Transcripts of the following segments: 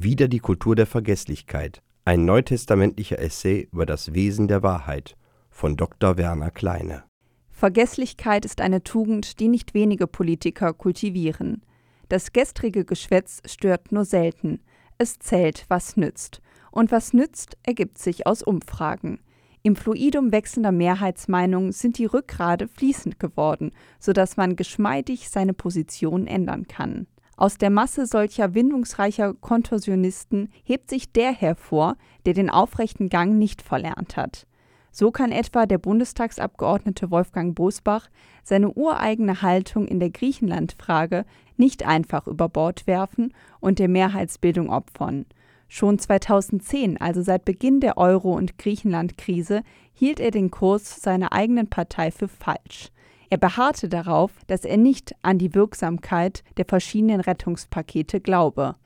Wieder die Kultur der Vergesslichkeit. Ein neutestamentlicher Essay über das Wesen der Wahrheit von Dr. Werner Kleine. Vergesslichkeit ist eine Tugend, die nicht wenige Politiker kultivieren. Das gestrige Geschwätz stört nur selten. Es zählt, was nützt. Und was nützt, ergibt sich aus Umfragen. Im Fluidum wechselnder Mehrheitsmeinungen sind die Rückgrade fließend geworden, sodass man geschmeidig seine Position ändern kann. Aus der Masse solcher windungsreicher Kontorsionisten hebt sich der hervor, der den aufrechten Gang nicht verlernt hat. So kann etwa der Bundestagsabgeordnete Wolfgang Bosbach seine ureigene Haltung in der Griechenlandfrage nicht einfach über Bord werfen und der Mehrheitsbildung opfern. Schon 2010, also seit Beginn der Euro- und Griechenland-Krise, hielt er den Kurs seiner eigenen Partei für falsch. Er beharrte darauf, dass er nicht an die Wirksamkeit der verschiedenen Rettungspakete glaube.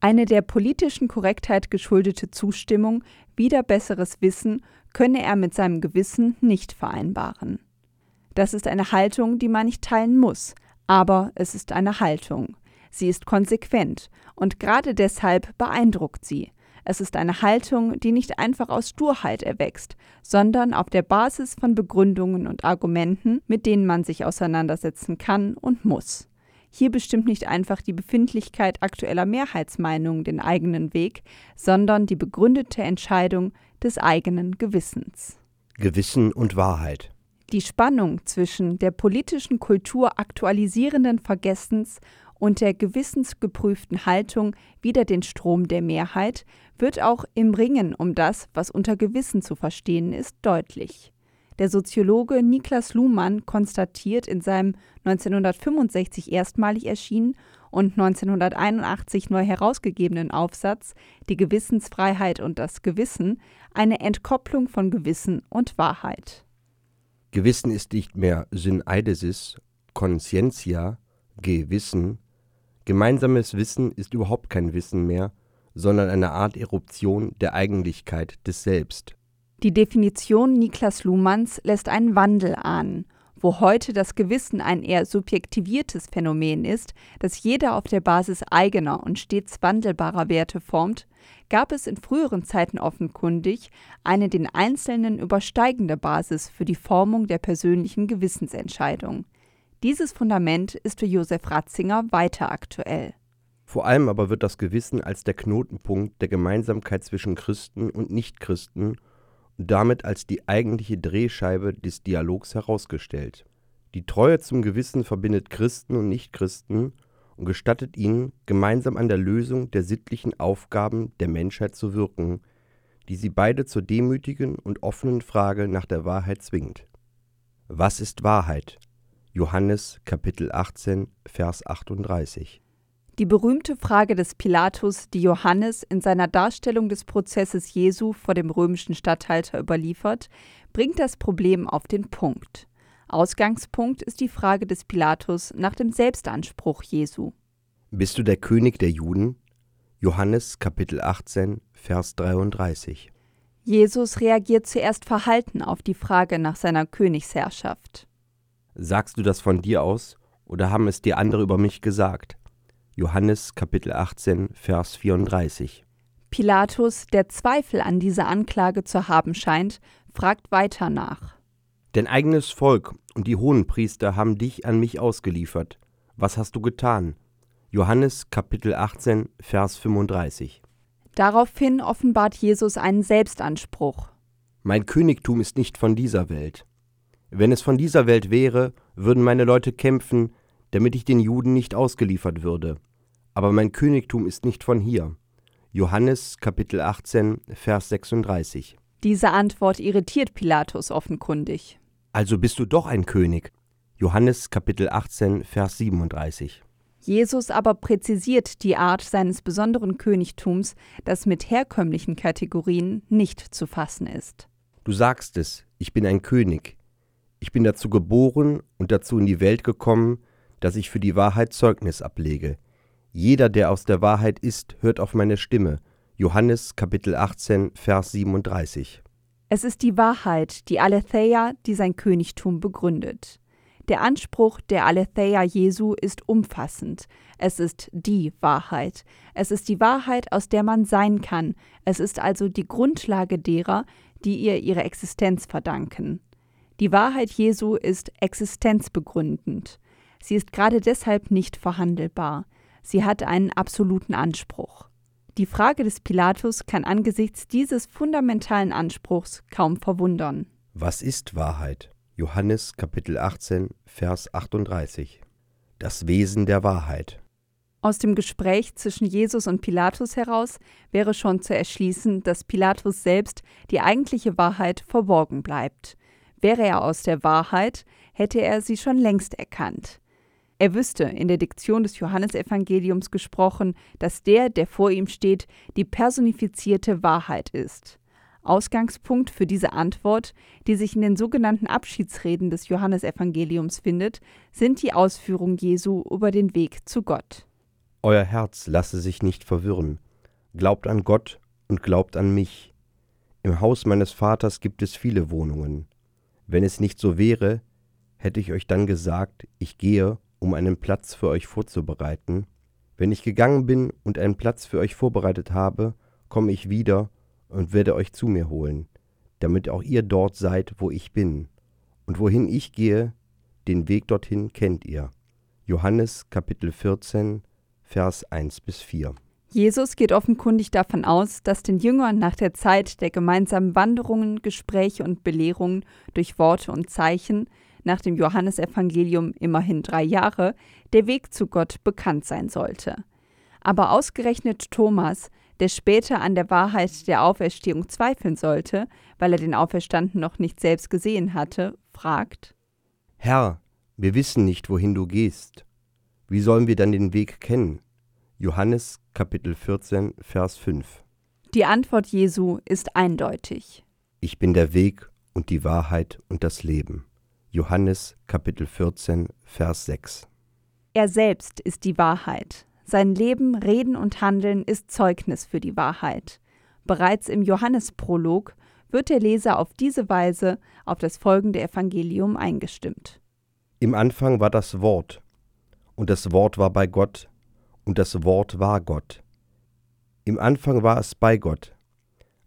Eine der politischen Korrektheit geschuldete Zustimmung, wieder besseres Wissen, könne er mit seinem Gewissen nicht vereinbaren. Das ist eine Haltung, die man nicht teilen muss, aber es ist eine Haltung. Sie ist konsequent und gerade deshalb beeindruckt sie. Es ist eine Haltung, die nicht einfach aus Sturheit erwächst, sondern auf der Basis von Begründungen und Argumenten, mit denen man sich auseinandersetzen kann und muss. Hier bestimmt nicht einfach die Befindlichkeit aktueller Mehrheitsmeinungen den eigenen Weg, sondern die begründete Entscheidung des eigenen Gewissens. Gewissen und Wahrheit. Die Spannung zwischen der politischen Kultur aktualisierenden Vergessens und der gewissensgeprüften Haltung wider den Strom der Mehrheit wird auch im Ringen um das, was unter Gewissen zu verstehen ist, deutlich. Der Soziologe Niklas Luhmann konstatiert in seinem 1965 erstmalig erschienen und 1981 neu herausgegebenen Aufsatz Die Gewissensfreiheit und das Gewissen eine Entkopplung von Gewissen und Wahrheit. Gewissen ist nicht mehr Syneidesis, Conscientia, Gewissen, Gemeinsames Wissen ist überhaupt kein Wissen mehr, sondern eine Art Eruption der Eigentlichkeit des Selbst. Die Definition Niklas Luhmanns lässt einen Wandel ahnen. Wo heute das Gewissen ein eher subjektiviertes Phänomen ist, das jeder auf der Basis eigener und stets wandelbarer Werte formt, gab es in früheren Zeiten offenkundig eine den Einzelnen übersteigende Basis für die Formung der persönlichen Gewissensentscheidung. Dieses Fundament ist für Josef Ratzinger weiter aktuell. Vor allem aber wird das Gewissen als der Knotenpunkt der Gemeinsamkeit zwischen Christen und Nichtchristen damit als die eigentliche Drehscheibe des Dialogs herausgestellt. Die Treue zum Gewissen verbindet Christen und Nichtchristen und gestattet ihnen, gemeinsam an der Lösung der sittlichen Aufgaben der Menschheit zu wirken, die sie beide zur demütigen und offenen Frage nach der Wahrheit zwingt. Was ist Wahrheit? Johannes Kapitel 18, Vers 38. Die berühmte Frage des Pilatus, die Johannes in seiner Darstellung des Prozesses Jesu vor dem römischen Statthalter überliefert, bringt das Problem auf den Punkt. Ausgangspunkt ist die Frage des Pilatus nach dem Selbstanspruch Jesu. Bist du der König der Juden? Johannes Kapitel 18, Vers 33. Jesus reagiert zuerst verhalten auf die Frage nach seiner Königsherrschaft. Sagst du das von dir aus oder haben es dir andere über mich gesagt? Johannes Kapitel 18, Vers 34. Pilatus, der Zweifel an dieser Anklage zu haben scheint, fragt weiter nach. Dein eigenes Volk und die Hohenpriester haben dich an mich ausgeliefert. Was hast du getan? Johannes Kapitel 18, Vers 35. Daraufhin offenbart Jesus einen Selbstanspruch. Mein Königtum ist nicht von dieser Welt. Wenn es von dieser Welt wäre, würden meine Leute kämpfen, damit ich den Juden nicht ausgeliefert würde. Aber mein Königtum ist nicht von hier. Johannes Kapitel 18, Vers 36. Diese Antwort irritiert Pilatus offenkundig. Also bist du doch ein König. Johannes Kapitel 18, Vers 37. Jesus aber präzisiert die Art seines besonderen Königtums, das mit herkömmlichen Kategorien nicht zu fassen ist. Du sagst es, ich bin ein König, ich bin dazu geboren und dazu in die Welt gekommen, dass ich für die Wahrheit Zeugnis ablege. Jeder, der aus der Wahrheit ist, hört auf meine Stimme. Johannes Kapitel 18, Vers 37. Es ist die Wahrheit, die Aletheia, die sein Königtum begründet. Der Anspruch der Aletheia Jesu ist umfassend. Es ist die Wahrheit. Es ist die Wahrheit, aus der man sein kann. Es ist also die Grundlage derer, die ihr ihre Existenz verdanken. Die Wahrheit Jesu ist existenzbegründend. Sie ist gerade deshalb nicht verhandelbar. Sie hat einen absoluten Anspruch. Die Frage des Pilatus kann angesichts dieses fundamentalen Anspruchs kaum verwundern. Was ist Wahrheit? Johannes Kapitel 18, Vers 38. Das Wesen der Wahrheit. Aus dem Gespräch zwischen Jesus und Pilatus heraus wäre schon zu erschließen, dass Pilatus selbst die eigentliche Wahrheit verborgen bleibt. Wäre er aus der Wahrheit, hätte er sie schon längst erkannt. Er wüsste, in der Diktion des Johannesevangeliums gesprochen, dass der, der vor ihm steht, die personifizierte Wahrheit ist. Ausgangspunkt für diese Antwort, die sich in den sogenannten Abschiedsreden des Johannesevangeliums findet, sind die Ausführungen Jesu über den Weg zu Gott. Euer Herz lasse sich nicht verwirren. Glaubt an Gott und glaubt an mich. Im Haus meines Vaters gibt es viele Wohnungen. Wenn es nicht so wäre, hätte ich euch dann gesagt, ich gehe um einen Platz für euch vorzubereiten. Wenn ich gegangen bin und einen Platz für euch vorbereitet habe, komme ich wieder und werde euch zu mir holen, damit auch ihr dort seid, wo ich bin. Und wohin ich gehe, den Weg dorthin kennt ihr. Johannes Kapitel 14, Vers 1 bis 4. Jesus geht offenkundig davon aus, dass den Jüngern nach der Zeit der gemeinsamen Wanderungen, Gespräche und Belehrungen durch Worte und Zeichen nach dem Johannesevangelium immerhin drei Jahre, der Weg zu Gott bekannt sein sollte. Aber ausgerechnet Thomas, der später an der Wahrheit der Auferstehung zweifeln sollte, weil er den Auferstanden noch nicht selbst gesehen hatte, fragt Herr, wir wissen nicht, wohin du gehst. Wie sollen wir dann den Weg kennen? Johannes Kapitel 14, Vers 5. Die Antwort Jesu ist eindeutig. Ich bin der Weg und die Wahrheit und das Leben. Johannes Kapitel 14, Vers 6. Er selbst ist die Wahrheit. Sein Leben, Reden und Handeln ist Zeugnis für die Wahrheit. Bereits im Johannesprolog wird der Leser auf diese Weise auf das folgende Evangelium eingestimmt. Im Anfang war das Wort, und das Wort war bei Gott, und das Wort war Gott. Im Anfang war es bei Gott.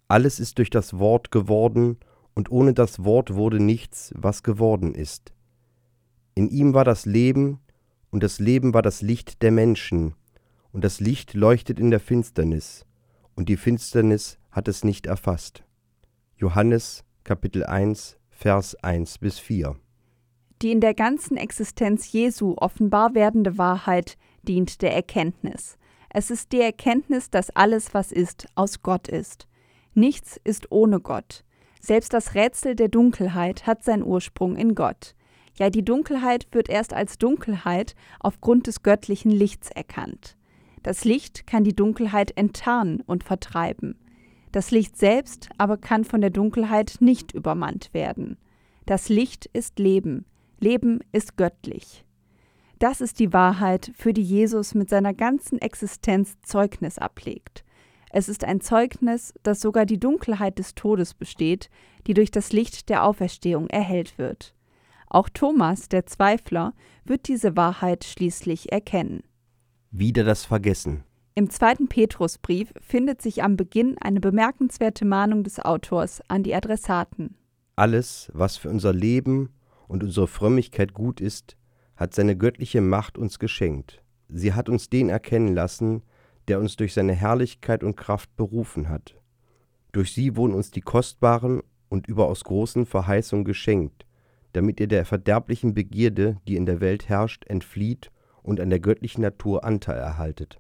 Alles ist durch das Wort geworden, und ohne das Wort wurde nichts, was geworden ist. In ihm war das Leben, und das Leben war das Licht der Menschen, und das Licht leuchtet in der Finsternis, und die Finsternis hat es nicht erfasst. Johannes Kapitel 1 Vers 1 bis 4 Die in der ganzen Existenz Jesu offenbar werdende Wahrheit dient der Erkenntnis. Es ist die Erkenntnis, dass alles, was ist, aus Gott ist. Nichts ist ohne Gott. Selbst das Rätsel der Dunkelheit hat seinen Ursprung in Gott. Ja, die Dunkelheit wird erst als Dunkelheit aufgrund des göttlichen Lichts erkannt. Das Licht kann die Dunkelheit enttarnen und vertreiben. Das Licht selbst aber kann von der Dunkelheit nicht übermannt werden. Das Licht ist Leben, Leben ist göttlich. Das ist die Wahrheit, für die Jesus mit seiner ganzen Existenz Zeugnis ablegt. Es ist ein Zeugnis, dass sogar die Dunkelheit des Todes besteht, die durch das Licht der Auferstehung erhellt wird. Auch Thomas, der Zweifler, wird diese Wahrheit schließlich erkennen. Wieder das Vergessen. Im zweiten Petrusbrief findet sich am Beginn eine bemerkenswerte Mahnung des Autors an die Adressaten. Alles, was für unser Leben und unsere Frömmigkeit gut ist, hat seine göttliche Macht uns geschenkt. Sie hat uns den erkennen lassen, der uns durch seine Herrlichkeit und Kraft berufen hat. Durch sie wurden uns die kostbaren und überaus großen Verheißungen geschenkt, damit ihr der verderblichen Begierde, die in der Welt herrscht, entflieht und an der göttlichen Natur Anteil erhaltet.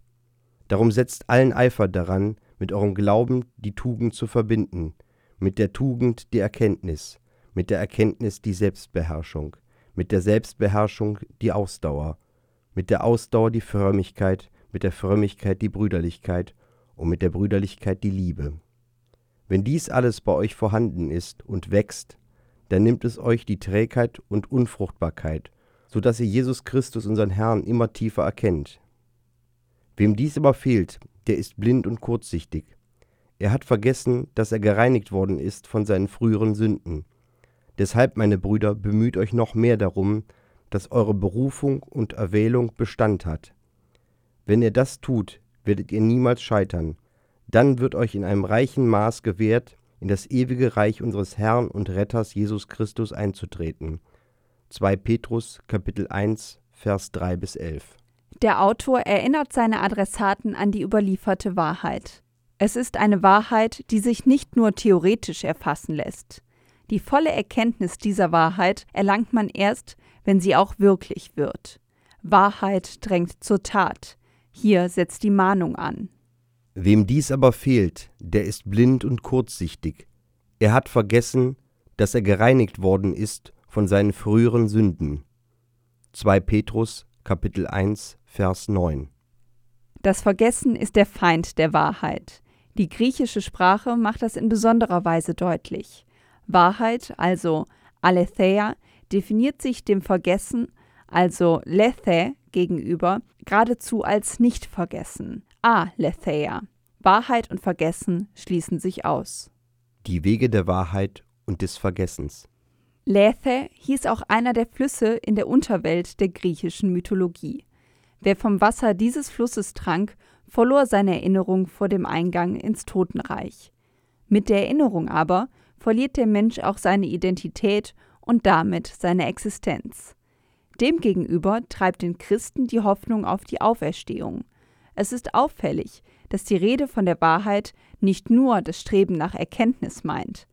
Darum setzt allen Eifer daran, mit eurem Glauben die Tugend zu verbinden, mit der Tugend die Erkenntnis, mit der Erkenntnis die Selbstbeherrschung, mit der Selbstbeherrschung die Ausdauer, mit der Ausdauer die Frömmigkeit, mit der Frömmigkeit die Brüderlichkeit und mit der Brüderlichkeit die Liebe. Wenn dies alles bei euch vorhanden ist und wächst, dann nimmt es euch die Trägheit und Unfruchtbarkeit, so dass ihr Jesus Christus, unseren Herrn, immer tiefer erkennt. Wem dies aber fehlt, der ist blind und kurzsichtig. Er hat vergessen, dass er gereinigt worden ist von seinen früheren Sünden. Deshalb, meine Brüder, bemüht euch noch mehr darum, dass eure Berufung und Erwählung Bestand hat. Wenn ihr das tut, werdet ihr niemals scheitern. Dann wird euch in einem reichen Maß gewährt, in das ewige Reich unseres Herrn und Retters Jesus Christus einzutreten. 2 Petrus Kapitel 1 Vers 3 bis 11. Der Autor erinnert seine Adressaten an die überlieferte Wahrheit. Es ist eine Wahrheit, die sich nicht nur theoretisch erfassen lässt. Die volle Erkenntnis dieser Wahrheit erlangt man erst, wenn sie auch wirklich wird. Wahrheit drängt zur Tat. Hier setzt die Mahnung an. Wem dies aber fehlt, der ist blind und kurzsichtig. Er hat vergessen, dass er gereinigt worden ist von seinen früheren Sünden. 2 Petrus Kapitel 1 Vers 9 Das Vergessen ist der Feind der Wahrheit. Die griechische Sprache macht das in besonderer Weise deutlich. Wahrheit, also Aletheia, definiert sich dem Vergessen, also Lethe, gegenüber, geradezu als nicht vergessen. Aletheia. Wahrheit und Vergessen schließen sich aus. Die Wege der Wahrheit und des Vergessens. Lethe hieß auch einer der Flüsse in der Unterwelt der griechischen Mythologie. Wer vom Wasser dieses Flusses trank, verlor seine Erinnerung vor dem Eingang ins Totenreich. Mit der Erinnerung aber verliert der Mensch auch seine Identität und damit seine Existenz. Demgegenüber treibt den Christen die Hoffnung auf die Auferstehung. Es ist auffällig, dass die Rede von der Wahrheit nicht nur das Streben nach Erkenntnis meint.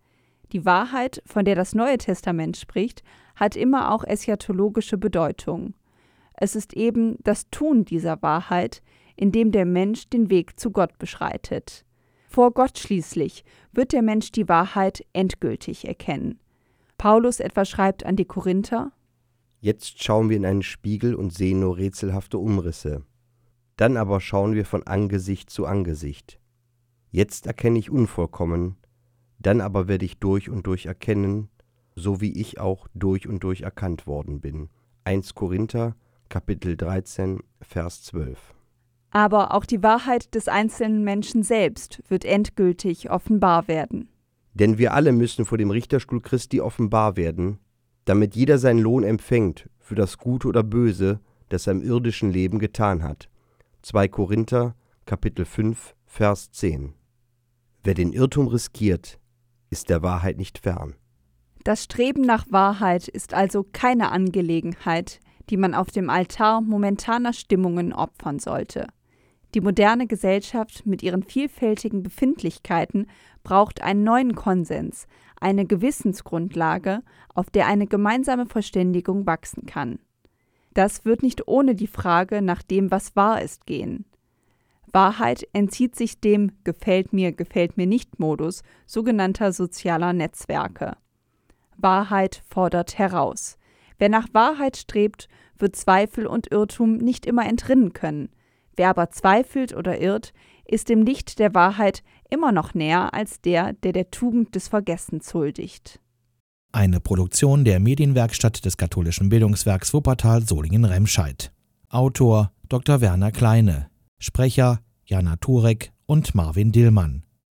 Die Wahrheit, von der das Neue Testament spricht, hat immer auch eschatologische Bedeutung. Es ist eben das Tun dieser Wahrheit, in dem der Mensch den Weg zu Gott beschreitet. Vor Gott schließlich wird der Mensch die Wahrheit endgültig erkennen. Paulus etwa schreibt an die Korinther Jetzt schauen wir in einen Spiegel und sehen nur rätselhafte Umrisse. Dann aber schauen wir von Angesicht zu Angesicht. Jetzt erkenne ich unvollkommen, dann aber werde ich durch und durch erkennen, so wie ich auch durch und durch erkannt worden bin. 1 Korinther Kapitel 13 Vers 12 aber auch die Wahrheit des einzelnen Menschen selbst wird endgültig offenbar werden. Denn wir alle müssen vor dem Richterstuhl Christi offenbar werden, damit jeder seinen Lohn empfängt für das Gute oder Böse, das er im irdischen Leben getan hat. 2 Korinther Kapitel 5 Vers 10 Wer den Irrtum riskiert, ist der Wahrheit nicht fern. Das Streben nach Wahrheit ist also keine Angelegenheit, die man auf dem Altar momentaner Stimmungen opfern sollte. Die moderne Gesellschaft mit ihren vielfältigen Befindlichkeiten braucht einen neuen Konsens, eine Gewissensgrundlage, auf der eine gemeinsame Verständigung wachsen kann. Das wird nicht ohne die Frage nach dem, was wahr ist, gehen. Wahrheit entzieht sich dem Gefällt mir, gefällt mir nicht Modus sogenannter sozialer Netzwerke. Wahrheit fordert heraus. Wer nach Wahrheit strebt, wird Zweifel und Irrtum nicht immer entrinnen können. Wer aber zweifelt oder irrt, ist dem Licht der Wahrheit immer noch näher als der, der der Tugend des Vergessens huldigt. Eine Produktion der Medienwerkstatt des katholischen Bildungswerks Wuppertal Solingen-Remscheid. Autor Dr. Werner Kleine. Sprecher Jana Turek und Marvin Dillmann.